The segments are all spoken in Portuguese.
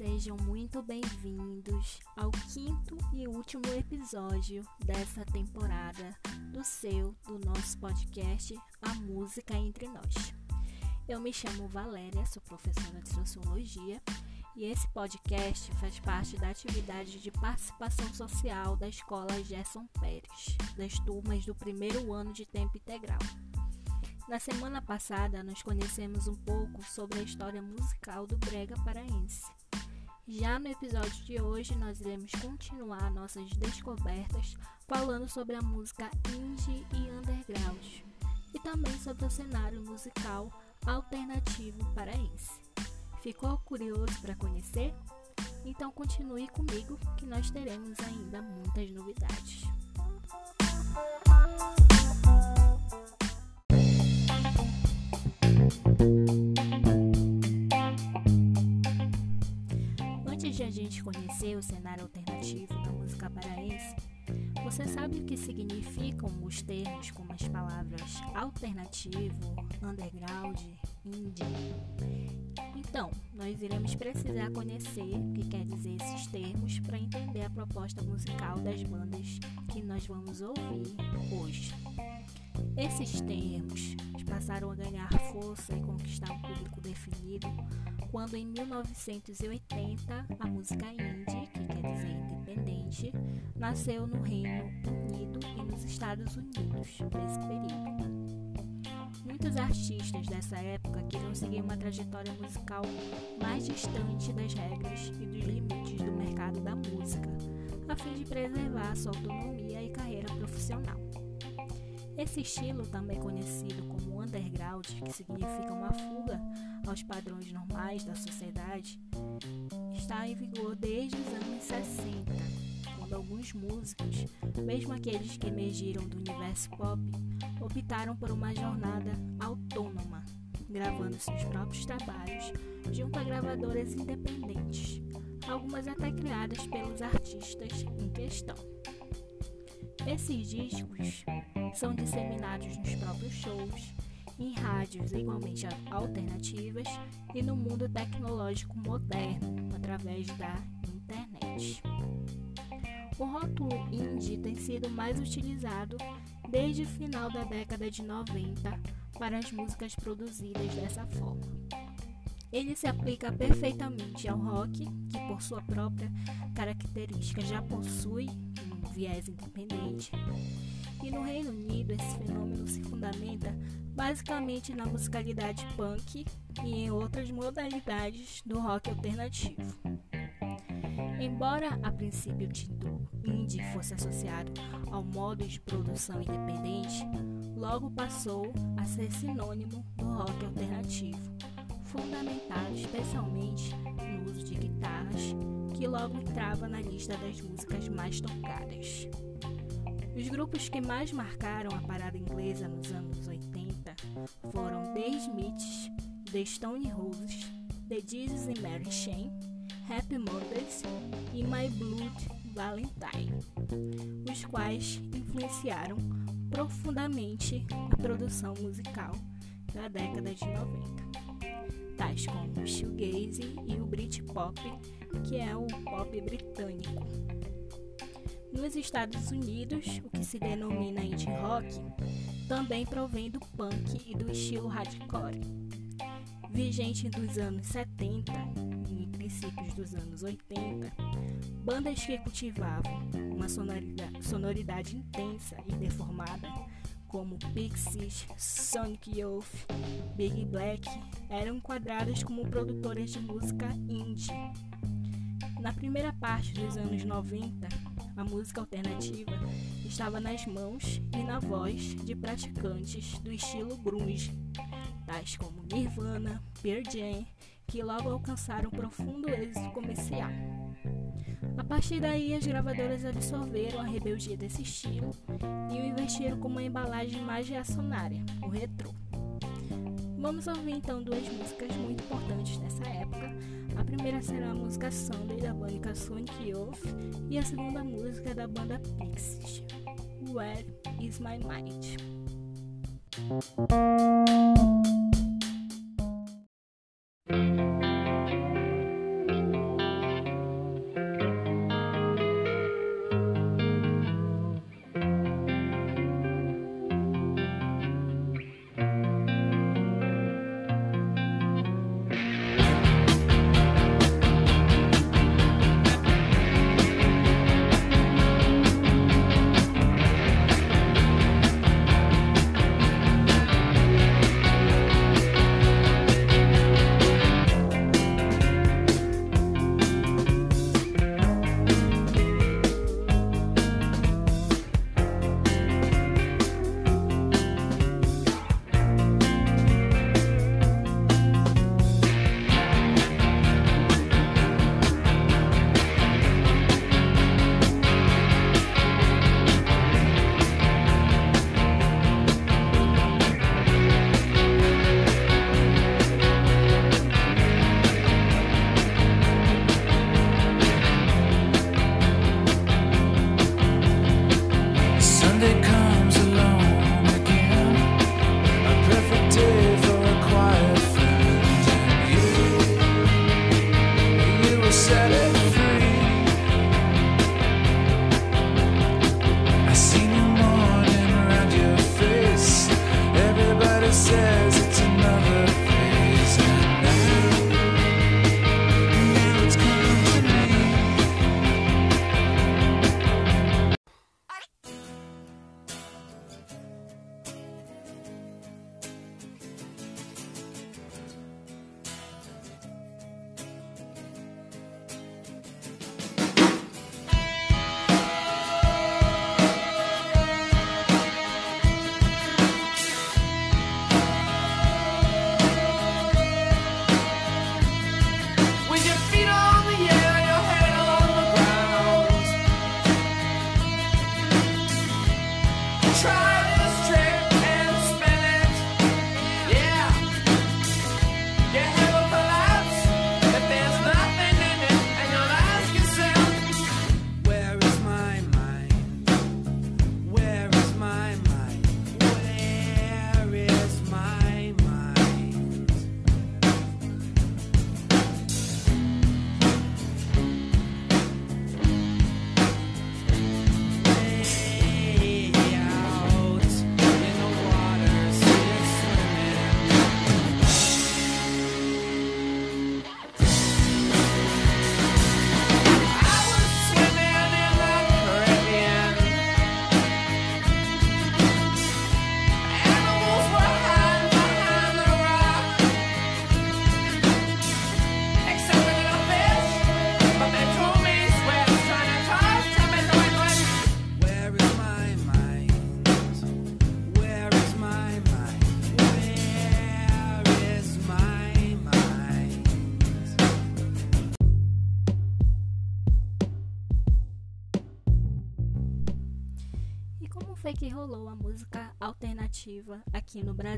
Sejam muito bem-vindos ao quinto e último episódio dessa temporada do seu, do nosso podcast A Música Entre Nós. Eu me chamo Valéria, sou professora de Sociologia e esse podcast faz parte da atividade de participação social da Escola Gerson Pérez, das turmas do primeiro ano de tempo integral. Na semana passada, nós conhecemos um pouco sobre a história musical do brega paraense. Já no episódio de hoje, nós iremos continuar nossas descobertas falando sobre a música indie e underground e também sobre o cenário musical alternativo paraense. Ficou curioso para conhecer? Então continue comigo que nós teremos ainda muitas novidades. A gente conhecer o cenário alternativo da música paraense, você sabe o que significam os termos como as palavras alternativo, underground, indie? Então, nós iremos precisar conhecer o que quer dizer esses termos para entender a proposta musical das bandas que nós vamos ouvir hoje. Esses termos passaram a ganhar força e conquistar definido quando, em 1980, a música indie, que quer dizer independente, nasceu no Reino Unido e nos Estados Unidos nesse período. Muitos artistas dessa época queriam seguir uma trajetória musical mais distante das regras e dos limites do mercado da música, a fim de preservar sua autonomia e carreira profissional. Esse estilo, também conhecido como underground, que significa uma fuga aos padrões normais da sociedade, está em vigor desde os anos 60, quando alguns músicos, mesmo aqueles que emergiram do universo pop, optaram por uma jornada autônoma, gravando seus próprios trabalhos junto a gravadoras independentes, algumas até criadas pelos artistas em questão. Esses discos são disseminados nos próprios shows, em rádios igualmente alternativas e no mundo tecnológico moderno através da internet. O rótulo indie tem sido mais utilizado desde o final da década de 90 para as músicas produzidas dessa forma. Ele se aplica perfeitamente ao rock, que por sua própria característica já possui um viés independente, e no Reino Unido, esse fenômeno se fundamenta basicamente na musicalidade punk e em outras modalidades do rock alternativo. Embora a princípio o título indie fosse associado ao modo de produção independente, logo passou a ser sinônimo do rock alternativo, fundamentado especialmente no uso de guitarras, que logo entrava na lista das músicas mais tocadas. Os grupos que mais marcaram a parada inglesa nos anos 80 foram The Smiths, The Stone Roses, The Jesus and Mary Chain, Happy Mondays e My Blood Valentine, os quais influenciaram profundamente a produção musical da década de 90, tais como o shoegaze e o Britpop, que é o pop britânico. Nos Estados Unidos, o que se denomina indie rock também provém do punk e do estilo hardcore. Vigente dos anos 70 e princípios dos anos 80, bandas que cultivavam uma sonoridade, sonoridade intensa e deformada, como Pixies, Sonic Youth, Big Black, eram enquadradas como produtoras de música indie. Na primeira parte dos anos 90, a música alternativa estava nas mãos e na voz de praticantes do estilo grunge, tais como Nirvana, Pearl Jam, que logo alcançaram profundo êxito comercial. A partir daí, as gravadoras absorveram a rebeldia desse estilo e o investiram como uma embalagem mais reacionária, o retrô. Vamos ouvir então duas músicas muito importantes nessa época. A primeira será a música Sunday da banda Sonic Youth e a segunda música da banda Pixies, Where Is My Mind?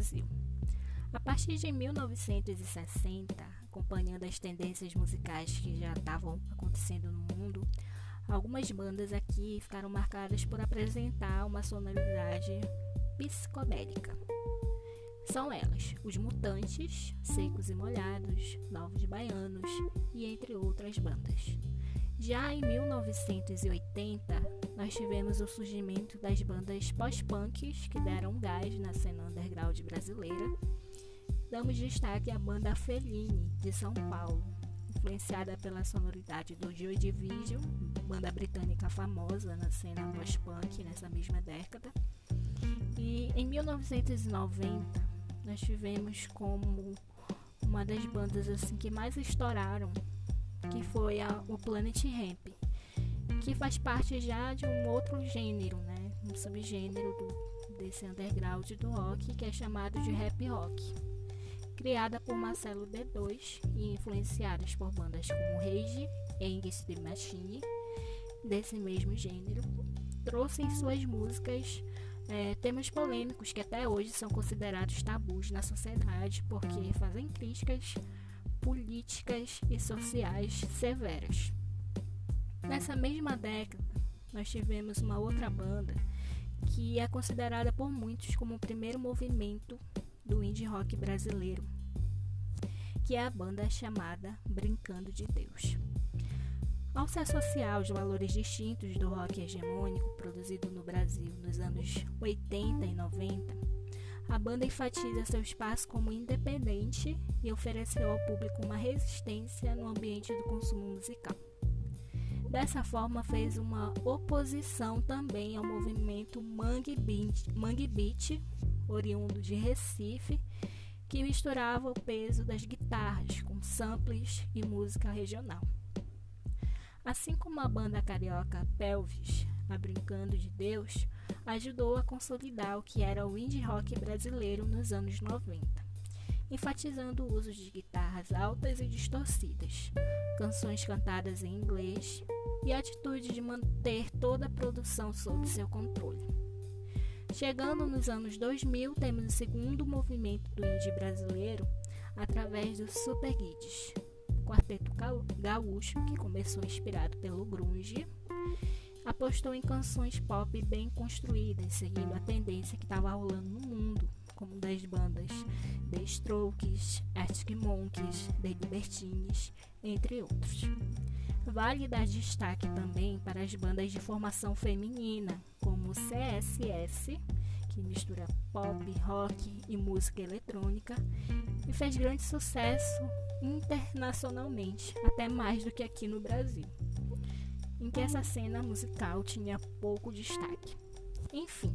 Brasil. A partir de 1960, acompanhando as tendências musicais que já estavam acontecendo no mundo, algumas bandas aqui ficaram marcadas por apresentar uma sonoridade psicodélica. São elas, os Mutantes, Secos e Molhados, Novos Baianos e entre outras bandas. Já em 1980, nós tivemos o surgimento das bandas pós-punks que deram gás na cena underground brasileira. Damos destaque à banda Fellini, de São Paulo, influenciada pela sonoridade do Joy Division, banda britânica famosa na cena pós-punk nessa mesma década. E em 1990, nós tivemos como uma das bandas assim que mais estouraram que foi a, o Planet Ramp, que faz parte já de um outro gênero, né? um subgênero do, desse underground do rock que é chamado de rap rock. Criada por Marcelo D2 e influenciadas por bandas como Rage, Angus the Machine, desse mesmo gênero, trouxe em suas músicas é, temas polêmicos que até hoje são considerados tabus na sociedade porque fazem críticas políticas e sociais severas. Nessa mesma década, nós tivemos uma outra banda que é considerada por muitos como o primeiro movimento do indie rock brasileiro, que é a banda chamada Brincando de Deus. Ao se associar aos valores distintos do rock hegemônico produzido no Brasil nos anos 80 e 90, a banda enfatiza seu espaço como independente e ofereceu ao público uma resistência no ambiente do consumo musical. Dessa forma, fez uma oposição também ao movimento Mangue Beat, Mangue Beat oriundo de Recife, que misturava o peso das guitarras com samples e música regional. Assim como a banda carioca Pelvis, a Brincando de Deus, ajudou a consolidar o que era o indie rock brasileiro nos anos 90, enfatizando o uso de guitarras altas e distorcidas, canções cantadas em inglês e a atitude de manter toda a produção sob seu controle. Chegando nos anos 2000, temos o segundo movimento do indie brasileiro através do Super Guides, quarteto gaúcho que começou inspirado pelo grunge apostou em canções pop bem construídas, seguindo a tendência que estava rolando no mundo, como das bandas The Strokes, Arctic Monkeys, The Libertines, entre outros. Vale dar destaque também para as bandas de formação feminina, como CSS, que mistura pop, rock e música eletrônica, e fez grande sucesso internacionalmente, até mais do que aqui no Brasil em que essa cena musical tinha pouco destaque. Enfim,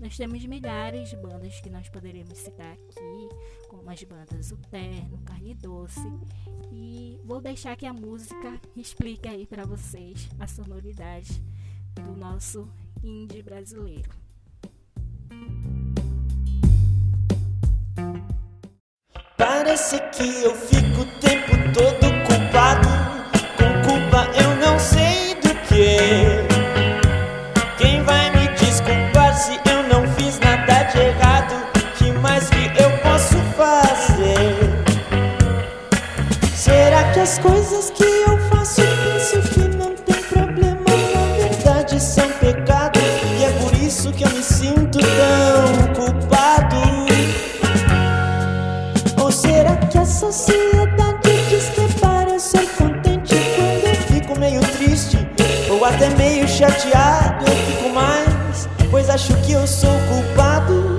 nós temos milhares de bandas que nós poderemos citar aqui, como as bandas O Terno, Carne Doce, e vou deixar que a música explique aí para vocês a sonoridade do nosso indie brasileiro. Parece que eu fico o tempo todo culpado, Coisas que eu faço penso que não tem problema. Na verdade, são pecado. E é por isso que eu me sinto tão culpado. Ou será que a sociedade diz que é para eu ser contente quando eu fico meio triste ou até meio chateado? Eu fico mais, pois acho que eu sou culpado.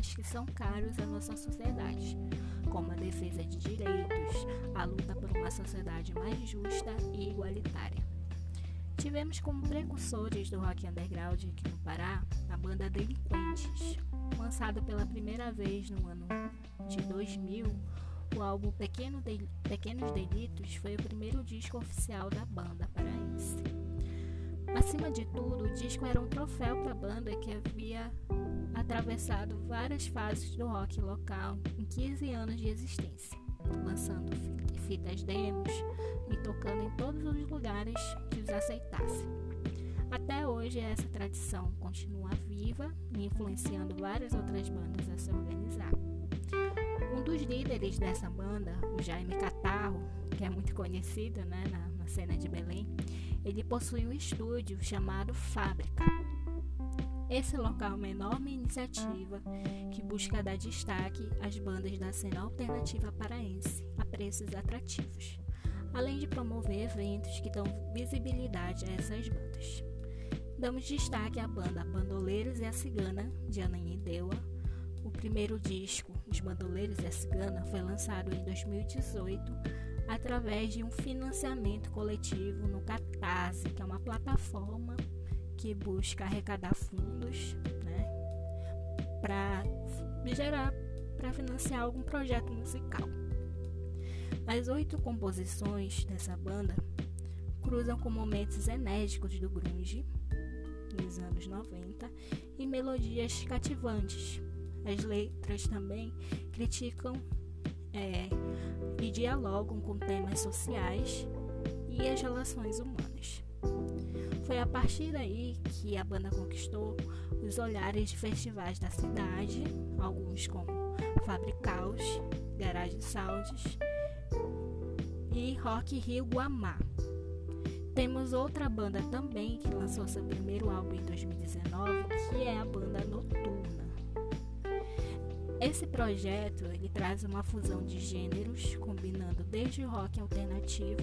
Que são caros à nossa sociedade, como a defesa de direitos, a luta por uma sociedade mais justa e igualitária. Tivemos como precursores do rock underground aqui no Pará a banda Delinquentes, lançado pela primeira vez no ano de 2000, o álbum Pequeno Del- Pequenos Delitos foi o primeiro disco oficial da banda paraense. Acima de tudo, o disco era um troféu para a banda que havia atravessado várias fases do rock local em 15 anos de existência, lançando fi- fitas demos e tocando em todos os lugares que os aceitassem. Até hoje, essa tradição continua viva e influenciando várias outras bandas a se organizar. Um dos líderes dessa banda, o Jaime Catarro, que é muito conhecido né, na, na cena de Belém, ele possui um estúdio chamado Fábrica. Esse local é uma enorme iniciativa que busca dar destaque às bandas da cena alternativa paraense a preços atrativos, além de promover eventos que dão visibilidade a essas bandas. Damos destaque à banda Bandoleiros e a Cigana, de Ananindeua. O primeiro disco, Os Bandoleiros e a Cigana, foi lançado em 2018 através de um financiamento coletivo no Catarse, que é uma plataforma que busca arrecadar fundos né, para gerar, para financiar algum projeto musical. As oito composições dessa banda cruzam com momentos enérgicos do grunge nos anos 90 e melodias cativantes. As letras também criticam é, e dialogam com temas sociais e as relações humanas. Foi a partir daí que a banda conquistou os olhares de festivais da cidade, alguns como Fabricaus, Garage Sounds e Rock Rio Guamá. Temos outra banda também que lançou seu primeiro álbum em 2019, que é a banda Noturna. Esse projeto ele traz uma fusão de gêneros, combinando desde o rock alternativo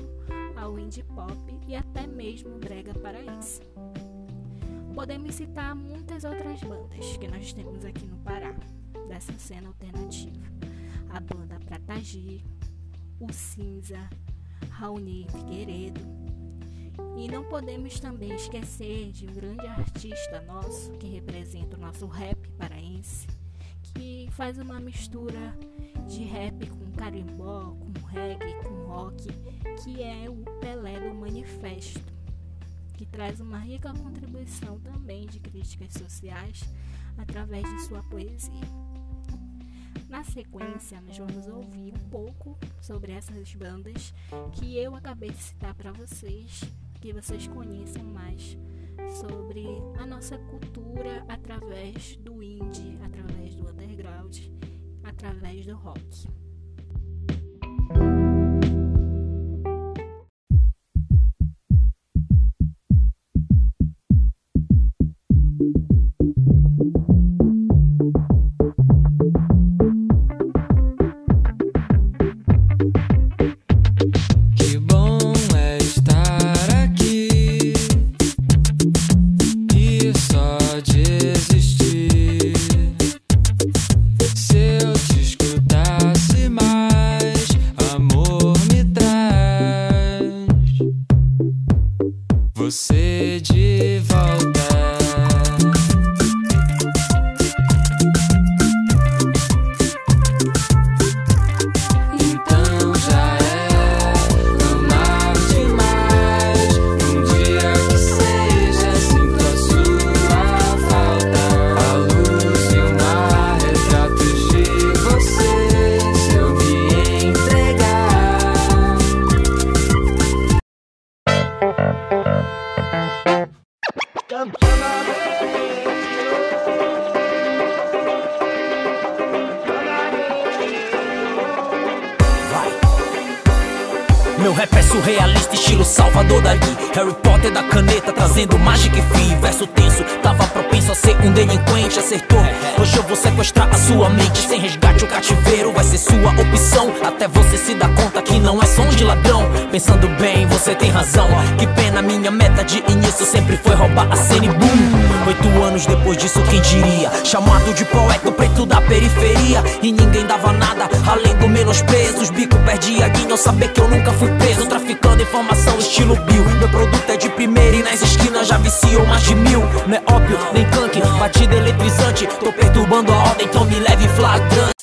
ao indie pop e até mesmo brega paraense. podemos citar muitas outras bandas que nós temos aqui no Pará, dessa cena alternativa. A banda Pratagi, o Cinza, Raoni Figueiredo. E não podemos também esquecer de um grande artista nosso que representa o nosso rap paraense, que faz uma mistura de rap com carimbó, com reggae, com rock, que é o Pelé do Manifesto, que traz uma rica contribuição também de críticas sociais através de sua poesia. Na sequência, nós vamos ouvir um pouco sobre essas bandas que eu acabei de citar para vocês, que vocês conheçam mais sobre a nossa cultura através do indie, através do underground, através do rock. Sequestrar a sua mente. Sem resgate o cativeiro vai ser sua opção. Até você se dar conta que não é som de ladrão. Pensando bem, você tem razão. Que pena, minha meta de início sempre foi roubar a cena e boom. Oito anos depois disso, quem diria? Chamado de poeta preto da periferia. E ninguém dava nada, além do menosprezo Os bico perdia guinho ao saber que eu nunca fui preso. Traficando informação estilo Bill. Meu produto é de primeira e nas esquinas já viciou mais de mil. Não é ópio, nem canque, batida eletrizante. Tô perturbando a ordem, então me leve flagrante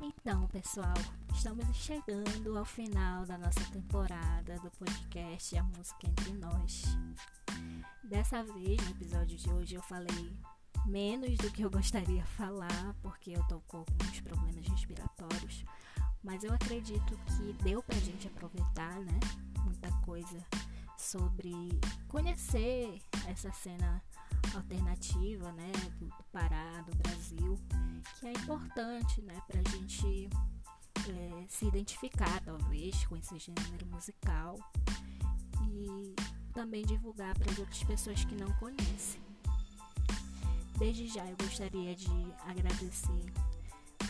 Então, pessoal, estamos chegando ao final da nossa temporada do podcast A Música Entre Nós. Dessa vez, no episódio de hoje, eu falei menos do que eu gostaria de falar, porque eu tô com alguns problemas respiratórios. Mas eu acredito que deu pra gente aproveitar, né? Muita coisa sobre conhecer essa cena alternativa, né? Do Pará, do Brasil, que é importante, né? Pra gente é, se identificar, talvez, com esse gênero musical e também divulgar para as outras pessoas que não conhecem. Desde já eu gostaria de agradecer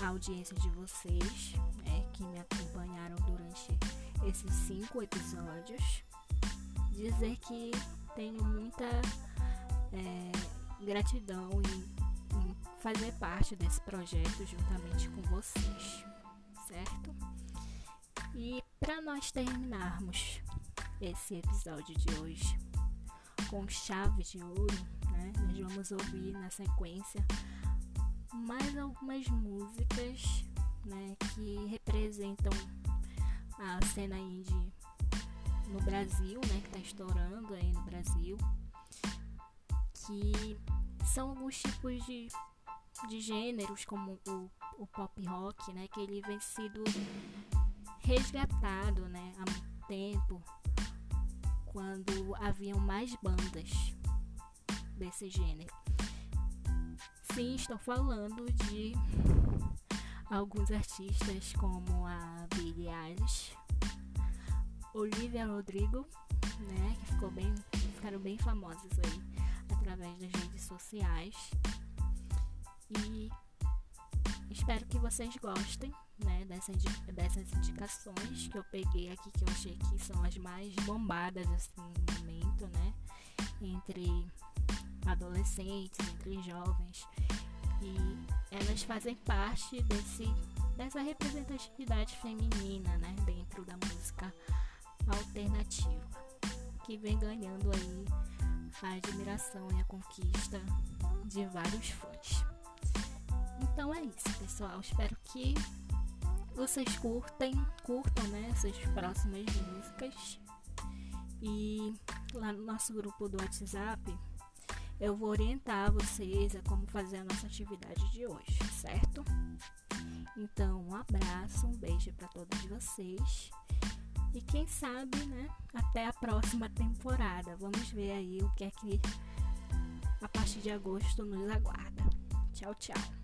a audiência de vocês né, que me acompanharam durante esses cinco episódios. Dizer que tenho muita é, gratidão em, em fazer parte desse projeto juntamente com vocês, certo? E para nós terminarmos esse episódio de hoje com chave de ouro, né? Nós vamos ouvir na sequência mais algumas músicas, né, que representam a cena indie no Brasil, né, que está estourando aí no Brasil, que são alguns tipos de, de gêneros como o, o pop rock, né, que ele vem sido resgatado, né, há muito tempo, quando haviam mais bandas desse gênero. Sim, estou falando de alguns artistas como a Billie Eilish, Olivia Rodrigo, né, que ficou bem, ficaram bem famosas aí através das redes sociais. E Espero que vocês gostem né, dessa indi- dessas indicações que eu peguei aqui, que eu achei que são as mais bombadas assim, no momento, né? Entre adolescentes, entre jovens. E elas fazem parte desse, dessa representatividade feminina, né? Dentro da música alternativa. Que vem ganhando aí a admiração e a conquista de vários fãs. Então é isso, pessoal. Espero que vocês curtem, curtam né, essas próximas músicas. E lá no nosso grupo do WhatsApp eu vou orientar vocês a como fazer a nossa atividade de hoje, certo? Então, um abraço, um beijo para todos vocês. E quem sabe, né, até a próxima temporada. Vamos ver aí o que é que a partir de agosto nos aguarda. Tchau, tchau.